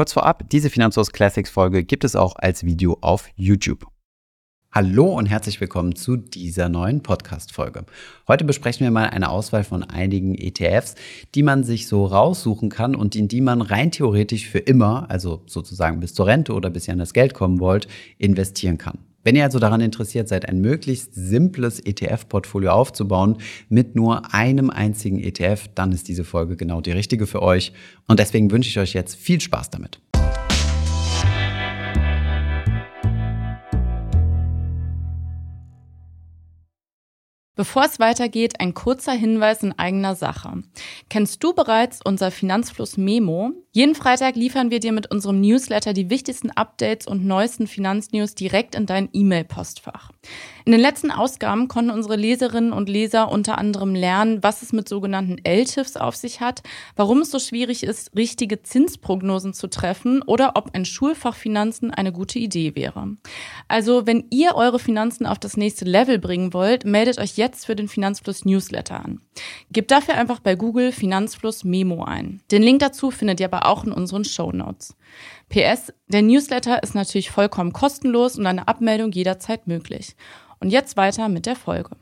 Kurz vorab, diese Finanzlos Classics Folge gibt es auch als Video auf YouTube. Hallo und herzlich willkommen zu dieser neuen Podcast-Folge. Heute besprechen wir mal eine Auswahl von einigen ETFs, die man sich so raussuchen kann und in die man rein theoretisch für immer, also sozusagen bis zur Rente oder bis ihr an das Geld kommen wollt, investieren kann. Wenn ihr also daran interessiert seid, ein möglichst simples ETF-Portfolio aufzubauen mit nur einem einzigen ETF, dann ist diese Folge genau die richtige für euch. Und deswegen wünsche ich euch jetzt viel Spaß damit. Bevor es weitergeht, ein kurzer Hinweis in eigener Sache. Kennst du bereits unser Finanzfluss Memo? Jeden Freitag liefern wir dir mit unserem Newsletter die wichtigsten Updates und neuesten Finanznews direkt in dein E-Mail-Postfach. In den letzten Ausgaben konnten unsere Leserinnen und Leser unter anderem lernen, was es mit sogenannten LTIFs auf sich hat, warum es so schwierig ist, richtige Zinsprognosen zu treffen oder ob ein Schulfach Finanzen eine gute Idee wäre. Also, wenn ihr eure Finanzen auf das nächste Level bringen wollt, meldet euch jetzt für den Finanzfluss Newsletter an. Gebt dafür einfach bei Google Finanzfluss Memo ein. Den Link dazu findet ihr aber auch in unseren Show Notes. PS, der Newsletter ist natürlich vollkommen kostenlos und eine Abmeldung jederzeit möglich. Und jetzt weiter mit der Folge.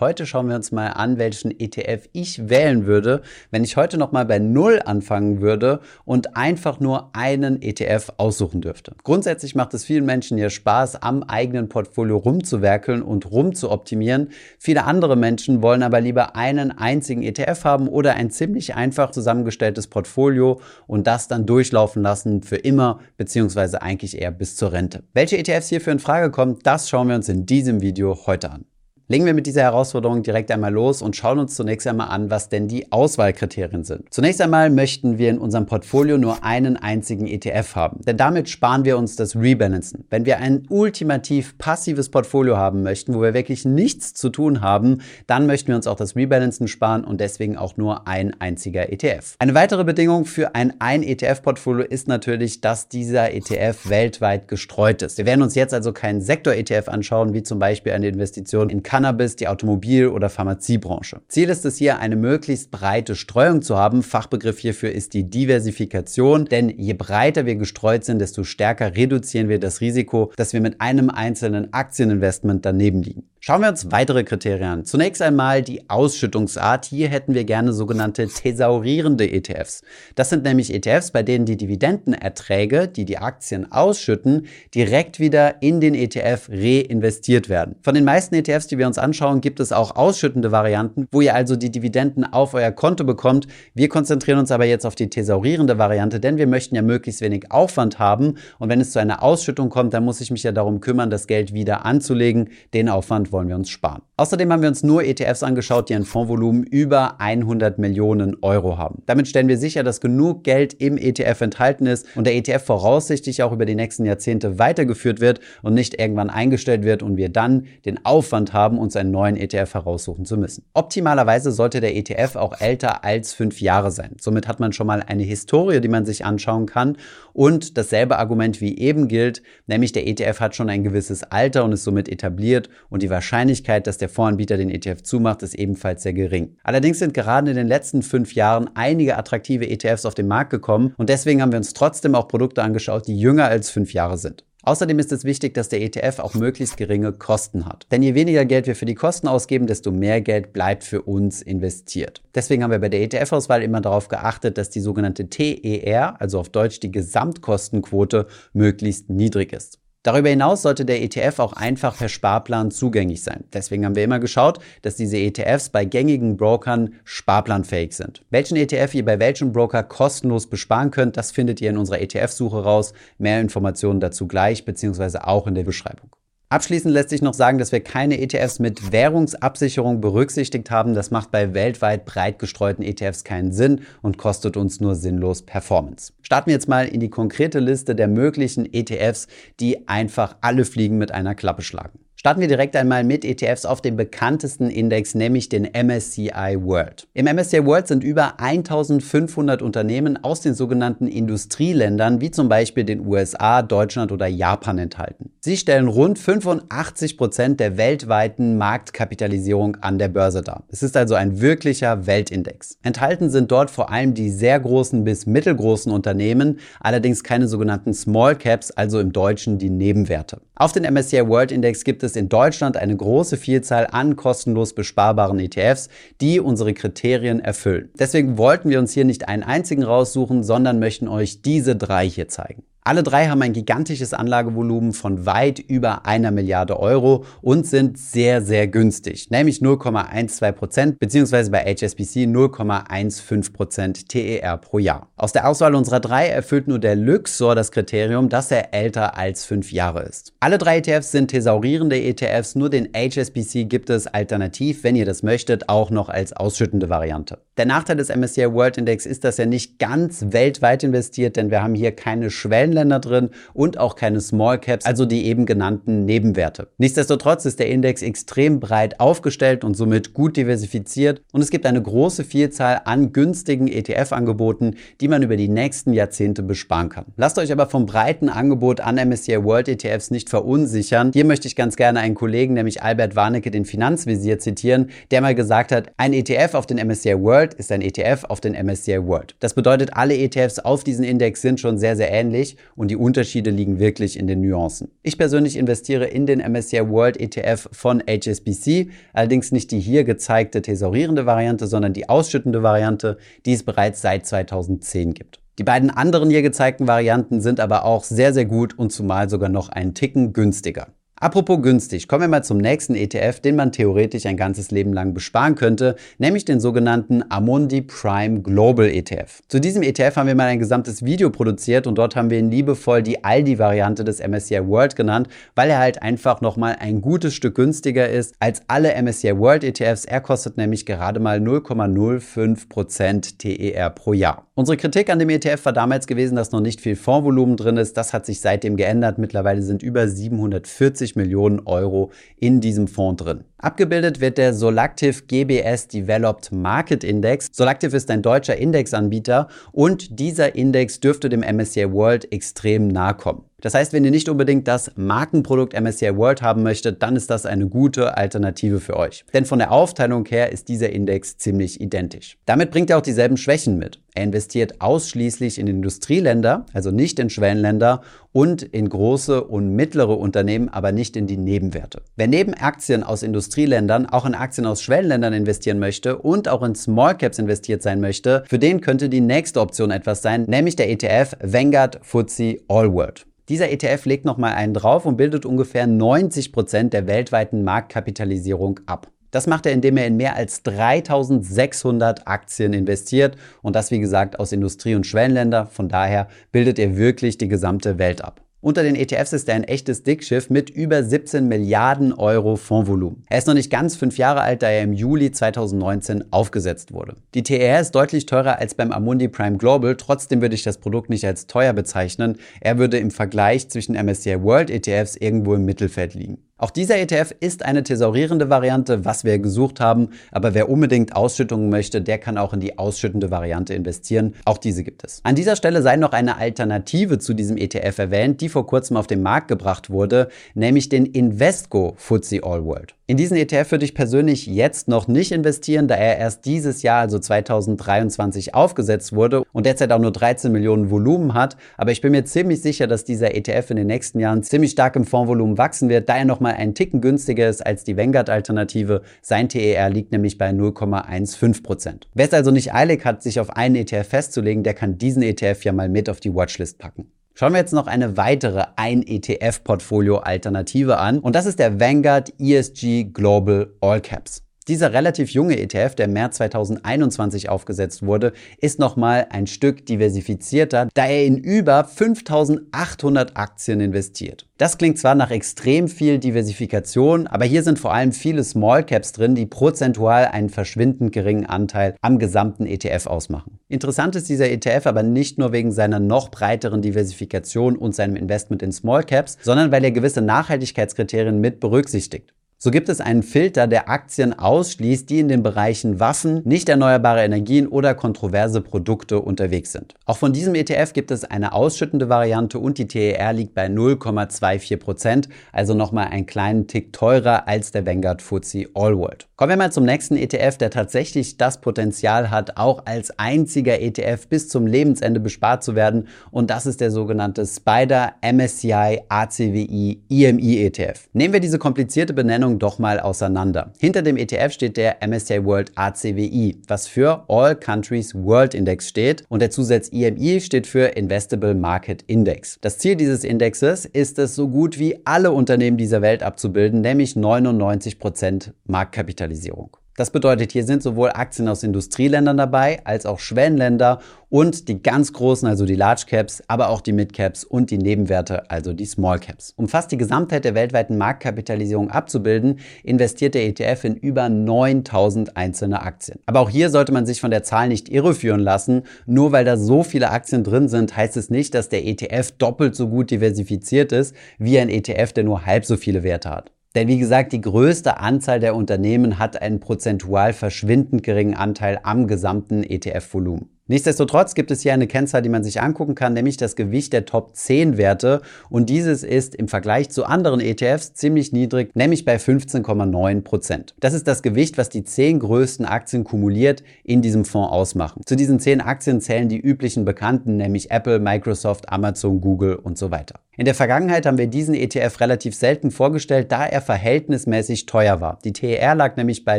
Heute schauen wir uns mal an, welchen ETF ich wählen würde, wenn ich heute nochmal bei Null anfangen würde und einfach nur einen ETF aussuchen dürfte. Grundsätzlich macht es vielen Menschen ja Spaß, am eigenen Portfolio rumzuwerkeln und rumzuoptimieren. Viele andere Menschen wollen aber lieber einen einzigen ETF haben oder ein ziemlich einfach zusammengestelltes Portfolio und das dann durchlaufen lassen für immer, beziehungsweise eigentlich eher bis zur Rente. Welche ETFs hierfür in Frage kommen, das schauen wir uns in diesem Video heute an. Legen wir mit dieser Herausforderung direkt einmal los und schauen uns zunächst einmal an, was denn die Auswahlkriterien sind. Zunächst einmal möchten wir in unserem Portfolio nur einen einzigen ETF haben, denn damit sparen wir uns das Rebalancen. Wenn wir ein ultimativ passives Portfolio haben möchten, wo wir wirklich nichts zu tun haben, dann möchten wir uns auch das Rebalancen sparen und deswegen auch nur ein einziger ETF. Eine weitere Bedingung für ein Ein-ETF-Portfolio ist natürlich, dass dieser ETF weltweit gestreut ist. Wir werden uns jetzt also keinen Sektor-ETF anschauen, wie zum Beispiel eine Investition in Kanada Cannabis, die Automobil- oder Pharmaziebranche. Ziel ist es hier, eine möglichst breite Streuung zu haben. Fachbegriff hierfür ist die Diversifikation, denn je breiter wir gestreut sind, desto stärker reduzieren wir das Risiko, dass wir mit einem einzelnen Aktieninvestment daneben liegen. Schauen wir uns weitere Kriterien an. Zunächst einmal die Ausschüttungsart. Hier hätten wir gerne sogenannte thesaurierende ETFs. Das sind nämlich ETFs, bei denen die Dividendenerträge, die die Aktien ausschütten, direkt wieder in den ETF reinvestiert werden. Von den meisten ETFs, die wir uns anschauen, gibt es auch ausschüttende Varianten, wo ihr also die Dividenden auf euer Konto bekommt. Wir konzentrieren uns aber jetzt auf die thesaurierende Variante, denn wir möchten ja möglichst wenig Aufwand haben. Und wenn es zu einer Ausschüttung kommt, dann muss ich mich ja darum kümmern, das Geld wieder anzulegen. Den Aufwand wollen wir uns sparen. Außerdem haben wir uns nur ETFs angeschaut, die ein Fondsvolumen über 100 Millionen Euro haben. Damit stellen wir sicher, dass genug Geld im ETF enthalten ist und der ETF voraussichtlich auch über die nächsten Jahrzehnte weitergeführt wird und nicht irgendwann eingestellt wird und wir dann den Aufwand haben, uns einen neuen ETF heraussuchen zu müssen. Optimalerweise sollte der ETF auch älter als fünf Jahre sein. Somit hat man schon mal eine Historie, die man sich anschauen kann und dasselbe Argument wie eben gilt, nämlich der ETF hat schon ein gewisses Alter und ist somit etabliert und die Wahrscheinlichkeit, dass der Fondsanbieter den ETF zumacht, ist ebenfalls sehr gering. Allerdings sind gerade in den letzten fünf Jahren einige attraktive ETFs auf den Markt gekommen und deswegen haben wir uns trotzdem auch Produkte angeschaut, die jünger als fünf Jahre sind. Außerdem ist es wichtig, dass der ETF auch möglichst geringe Kosten hat. Denn je weniger Geld wir für die Kosten ausgeben, desto mehr Geld bleibt für uns investiert. Deswegen haben wir bei der ETF-Auswahl immer darauf geachtet, dass die sogenannte TER, also auf Deutsch die Gesamtkostenquote, möglichst niedrig ist. Darüber hinaus sollte der ETF auch einfach per Sparplan zugänglich sein. Deswegen haben wir immer geschaut, dass diese ETFs bei gängigen Brokern sparplanfähig sind. Welchen ETF ihr bei welchem Broker kostenlos besparen könnt, das findet ihr in unserer ETF-Suche raus. Mehr Informationen dazu gleich beziehungsweise auch in der Beschreibung. Abschließend lässt sich noch sagen, dass wir keine ETFs mit Währungsabsicherung berücksichtigt haben. Das macht bei weltweit breit gestreuten ETFs keinen Sinn und kostet uns nur sinnlos Performance. Starten wir jetzt mal in die konkrete Liste der möglichen ETFs, die einfach alle Fliegen mit einer Klappe schlagen. Starten wir direkt einmal mit ETFs auf dem bekanntesten Index, nämlich den MSCI World. Im MSCI World sind über 1500 Unternehmen aus den sogenannten Industrieländern, wie zum Beispiel den USA, Deutschland oder Japan enthalten. Sie stellen rund 85 Prozent der weltweiten Marktkapitalisierung an der Börse dar. Es ist also ein wirklicher Weltindex. Enthalten sind dort vor allem die sehr großen bis mittelgroßen Unternehmen, allerdings keine sogenannten Small Caps, also im Deutschen die Nebenwerte. Auf den MSCI World Index gibt es in Deutschland eine große Vielzahl an kostenlos besparbaren ETFs, die unsere Kriterien erfüllen. Deswegen wollten wir uns hier nicht einen einzigen raussuchen, sondern möchten euch diese drei hier zeigen. Alle drei haben ein gigantisches Anlagevolumen von weit über einer Milliarde Euro und sind sehr, sehr günstig, nämlich 0,12 Prozent beziehungsweise bei HSBC 0,15 Prozent TER pro Jahr. Aus der Auswahl unserer drei erfüllt nur der Luxor das Kriterium, dass er älter als fünf Jahre ist. Alle drei ETFs sind thesaurierende ETFs, nur den HSBC gibt es alternativ, wenn ihr das möchtet, auch noch als ausschüttende Variante. Der Nachteil des MSCI World Index ist, dass er nicht ganz weltweit investiert, denn wir haben hier keine Schwellen Schwellenländer drin und auch keine Small Caps, also die eben genannten Nebenwerte. Nichtsdestotrotz ist der Index extrem breit aufgestellt und somit gut diversifiziert und es gibt eine große Vielzahl an günstigen ETF-Angeboten, die man über die nächsten Jahrzehnte besparen kann. Lasst euch aber vom breiten Angebot an MSCI World ETFs nicht verunsichern. Hier möchte ich ganz gerne einen Kollegen, nämlich Albert Warnecke, den Finanzvisier zitieren, der mal gesagt hat, ein ETF auf den MSCI World ist ein ETF auf den MSCI World. Das bedeutet, alle ETFs auf diesen Index sind schon sehr, sehr ähnlich und die Unterschiede liegen wirklich in den Nuancen. Ich persönlich investiere in den MSCI World ETF von HSBC, allerdings nicht die hier gezeigte thesaurierende Variante, sondern die ausschüttende Variante, die es bereits seit 2010 gibt. Die beiden anderen hier gezeigten Varianten sind aber auch sehr, sehr gut und zumal sogar noch einen Ticken günstiger. Apropos günstig, kommen wir mal zum nächsten ETF, den man theoretisch ein ganzes Leben lang besparen könnte, nämlich den sogenannten Amundi Prime Global ETF. Zu diesem ETF haben wir mal ein gesamtes Video produziert und dort haben wir ihn liebevoll die Aldi-Variante des MSCI World genannt, weil er halt einfach nochmal ein gutes Stück günstiger ist als alle MSCI World ETFs. Er kostet nämlich gerade mal 0,05% TER pro Jahr. Unsere Kritik an dem ETF war damals gewesen, dass noch nicht viel Fondsvolumen drin ist. Das hat sich seitdem geändert. Mittlerweile sind über 740 50 Millionen Euro in diesem Fonds drin. Abgebildet wird der Solactive GBS Developed Market Index. Solactive ist ein deutscher Indexanbieter und dieser Index dürfte dem MSCI World extrem nahe kommen. Das heißt, wenn ihr nicht unbedingt das Markenprodukt MSCI World haben möchtet, dann ist das eine gute Alternative für euch. Denn von der Aufteilung her ist dieser Index ziemlich identisch. Damit bringt er auch dieselben Schwächen mit. Er investiert ausschließlich in Industrieländer, also nicht in Schwellenländer und in große und mittlere Unternehmen, aber nicht in die Nebenwerte. Wer neben Aktien aus Industrieländern auch in Aktien aus Schwellenländern investieren möchte und auch in Small Caps investiert sein möchte, für den könnte die nächste Option etwas sein, nämlich der ETF Vanguard FTSE All World. Dieser ETF legt nochmal einen drauf und bildet ungefähr 90 Prozent der weltweiten Marktkapitalisierung ab. Das macht er, indem er in mehr als 3600 Aktien investiert und das, wie gesagt, aus Industrie- und Schwellenländer. Von daher bildet er wirklich die gesamte Welt ab. Unter den ETFs ist er ein echtes Dickschiff mit über 17 Milliarden Euro Fondsvolumen. Er ist noch nicht ganz fünf Jahre alt, da er im Juli 2019 aufgesetzt wurde. Die TER ist deutlich teurer als beim Amundi Prime Global, trotzdem würde ich das Produkt nicht als teuer bezeichnen. Er würde im Vergleich zwischen MSCI World ETFs irgendwo im Mittelfeld liegen. Auch dieser ETF ist eine thesaurierende Variante, was wir gesucht haben, aber wer unbedingt Ausschüttungen möchte, der kann auch in die ausschüttende Variante investieren. Auch diese gibt es. An dieser Stelle sei noch eine Alternative zu diesem ETF erwähnt, die vor kurzem auf den Markt gebracht wurde, nämlich den Invesco FTSE All World. In diesen ETF würde ich persönlich jetzt noch nicht investieren, da er erst dieses Jahr, also 2023, aufgesetzt wurde und derzeit auch nur 13 Millionen Volumen hat. Aber ich bin mir ziemlich sicher, dass dieser ETF in den nächsten Jahren ziemlich stark im Fondsvolumen wachsen wird, da er nochmal einen Ticken günstiger ist als die Vanguard-Alternative. Sein TER liegt nämlich bei 0,15 Prozent. Wer es also nicht eilig hat, sich auf einen ETF festzulegen, der kann diesen ETF ja mal mit auf die Watchlist packen. Schauen wir jetzt noch eine weitere Ein-ETF-Portfolio-Alternative an und das ist der Vanguard ESG Global All Caps. Dieser relativ junge ETF, der im März 2021 aufgesetzt wurde, ist nochmal ein Stück diversifizierter, da er in über 5800 Aktien investiert. Das klingt zwar nach extrem viel Diversifikation, aber hier sind vor allem viele Small Caps drin, die prozentual einen verschwindend geringen Anteil am gesamten ETF ausmachen. Interessant ist dieser ETF aber nicht nur wegen seiner noch breiteren Diversifikation und seinem Investment in Small Caps, sondern weil er gewisse Nachhaltigkeitskriterien mit berücksichtigt. So gibt es einen Filter, der Aktien ausschließt, die in den Bereichen Waffen, nicht erneuerbare Energien oder kontroverse Produkte unterwegs sind. Auch von diesem ETF gibt es eine ausschüttende Variante und die TER liegt bei 0,24 Prozent, also nochmal einen kleinen Tick teurer als der Vanguard FTSE All World. Kommen wir mal zum nächsten ETF, der tatsächlich das Potenzial hat, auch als einziger ETF bis zum Lebensende bespart zu werden und das ist der sogenannte Spider MSCI ACWI EMI ETF. Nehmen wir diese komplizierte Benennung Benennung doch mal auseinander. Hinter dem ETF steht der MSCI World ACWI, was für All Countries World Index steht und der Zusatz IMI steht für Investable Market Index. Das Ziel dieses Indexes ist es, so gut wie alle Unternehmen dieser Welt abzubilden, nämlich 99% Marktkapitalisierung. Das bedeutet, hier sind sowohl Aktien aus Industrieländern dabei, als auch Schwellenländer und die ganz großen, also die Large Caps, aber auch die Mid Caps und die Nebenwerte, also die Small Caps. Um fast die Gesamtheit der weltweiten Marktkapitalisierung abzubilden, investiert der ETF in über 9000 einzelne Aktien. Aber auch hier sollte man sich von der Zahl nicht irreführen lassen. Nur weil da so viele Aktien drin sind, heißt es nicht, dass der ETF doppelt so gut diversifiziert ist wie ein ETF, der nur halb so viele Werte hat. Denn wie gesagt, die größte Anzahl der Unternehmen hat einen prozentual verschwindend geringen Anteil am gesamten ETF-Volumen. Nichtsdestotrotz gibt es hier eine Kennzahl, die man sich angucken kann, nämlich das Gewicht der Top 10 Werte. Und dieses ist im Vergleich zu anderen ETFs ziemlich niedrig, nämlich bei 15,9 Prozent. Das ist das Gewicht, was die 10 größten Aktien kumuliert in diesem Fonds ausmachen. Zu diesen 10 Aktien zählen die üblichen Bekannten, nämlich Apple, Microsoft, Amazon, Google und so weiter. In der Vergangenheit haben wir diesen ETF relativ selten vorgestellt, da er verhältnismäßig teuer war. Die TER lag nämlich bei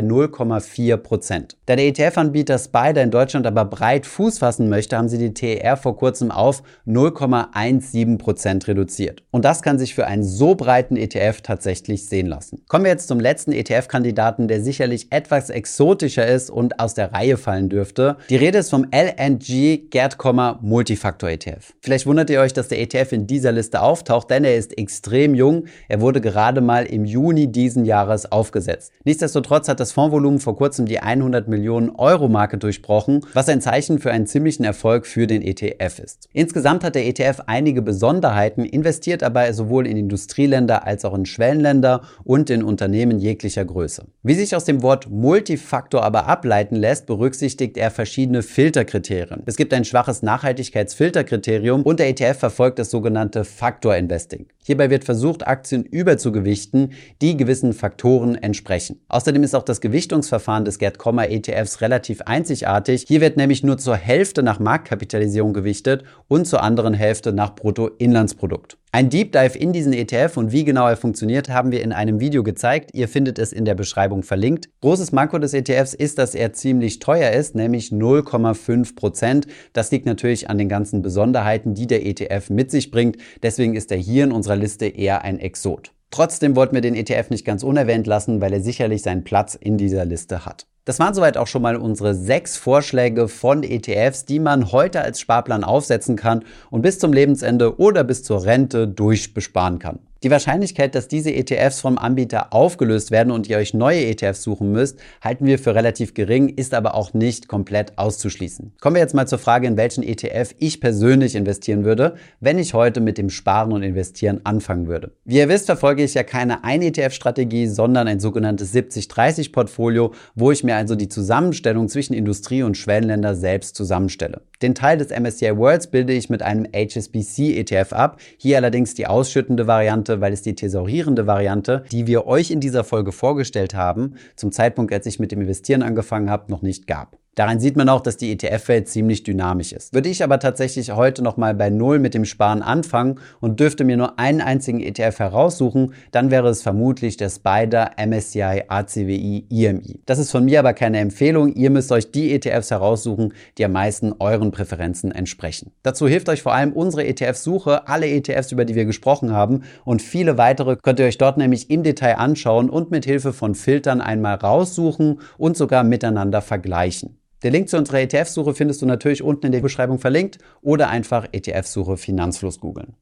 0,4 Prozent. Da der ETF-Anbieter Spider in Deutschland aber breit Fuß fassen möchte, haben sie die TER vor kurzem auf 0,17% reduziert. Und das kann sich für einen so breiten ETF tatsächlich sehen lassen. Kommen wir jetzt zum letzten ETF-Kandidaten, der sicherlich etwas exotischer ist und aus der Reihe fallen dürfte. Die Rede ist vom LNG Gerd Multifaktor ETF. Vielleicht wundert ihr euch, dass der ETF in dieser Liste auftaucht, denn er ist extrem jung. Er wurde gerade mal im Juni diesen Jahres aufgesetzt. Nichtsdestotrotz hat das Fondsvolumen vor kurzem die 100 Millionen Euro Marke durchbrochen, was ein Zeichen für einen ziemlichen Erfolg für den ETF ist. Insgesamt hat der ETF einige Besonderheiten, investiert aber sowohl in Industrieländer als auch in Schwellenländer und in Unternehmen jeglicher Größe. Wie sich aus dem Wort Multifaktor aber ableiten lässt, berücksichtigt er verschiedene Filterkriterien. Es gibt ein schwaches Nachhaltigkeitsfilterkriterium und der ETF verfolgt das sogenannte Faktor Investing. Hierbei wird versucht, Aktien überzugewichten, die gewissen Faktoren entsprechen. Außerdem ist auch das Gewichtungsverfahren des Gerd Kommer ETFs relativ einzigartig. Hier wird nämlich nur zur Hälfte nach Marktkapitalisierung gewichtet und zur anderen Hälfte nach Bruttoinlandsprodukt. Ein Deep Dive in diesen ETF und wie genau er funktioniert, haben wir in einem Video gezeigt. Ihr findet es in der Beschreibung verlinkt. Großes Manko des ETFs ist, dass er ziemlich teuer ist, nämlich 0,5 Prozent. Das liegt natürlich an den ganzen Besonderheiten, die der ETF mit sich bringt. Deswegen ist er hier in unserer Liste eher ein Exot. Trotzdem wollten wir den ETF nicht ganz unerwähnt lassen, weil er sicherlich seinen Platz in dieser Liste hat. Das waren soweit auch schon mal unsere sechs Vorschläge von ETFs, die man heute als Sparplan aufsetzen kann und bis zum Lebensende oder bis zur Rente durchbesparen kann. Die Wahrscheinlichkeit, dass diese ETFs vom Anbieter aufgelöst werden und ihr euch neue ETFs suchen müsst, halten wir für relativ gering, ist aber auch nicht komplett auszuschließen. Kommen wir jetzt mal zur Frage, in welchen ETF ich persönlich investieren würde, wenn ich heute mit dem Sparen und Investieren anfangen würde. Wie ihr wisst, verfolge ich ja keine Ein-ETF-Strategie, sondern ein sogenanntes 70-30-Portfolio, wo ich mir also die Zusammenstellung zwischen Industrie und Schwellenländer selbst zusammenstelle. Den Teil des MSCI Worlds bilde ich mit einem HSBC ETF ab, hier allerdings die ausschüttende Variante, weil es die thesaurierende Variante, die wir euch in dieser Folge vorgestellt haben, zum Zeitpunkt, als ich mit dem Investieren angefangen habe, noch nicht gab. Daran sieht man auch, dass die ETF-Welt ziemlich dynamisch ist. Würde ich aber tatsächlich heute nochmal bei Null mit dem Sparen anfangen und dürfte mir nur einen einzigen ETF heraussuchen, dann wäre es vermutlich der Spider MSCI ACWI IMI. Das ist von mir aber keine Empfehlung. Ihr müsst euch die ETFs heraussuchen, die am meisten euren Präferenzen entsprechen. Dazu hilft euch vor allem unsere ETF-Suche, alle ETFs, über die wir gesprochen haben und viele weitere könnt ihr euch dort nämlich im Detail anschauen und mit Hilfe von Filtern einmal raussuchen und sogar miteinander vergleichen. Den Link zu unserer ETF-Suche findest du natürlich unten in der Beschreibung verlinkt oder einfach ETF-Suche Finanzfluss googeln.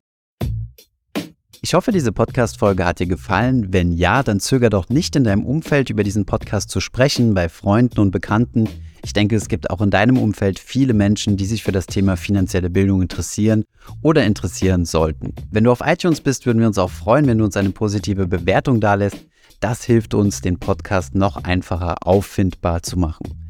Ich hoffe, diese Podcast-Folge hat dir gefallen. Wenn ja, dann zöger doch nicht in deinem Umfeld über diesen Podcast zu sprechen, bei Freunden und Bekannten. Ich denke, es gibt auch in deinem Umfeld viele Menschen, die sich für das Thema finanzielle Bildung interessieren oder interessieren sollten. Wenn du auf iTunes bist, würden wir uns auch freuen, wenn du uns eine positive Bewertung dalässt. Das hilft uns, den Podcast noch einfacher auffindbar zu machen.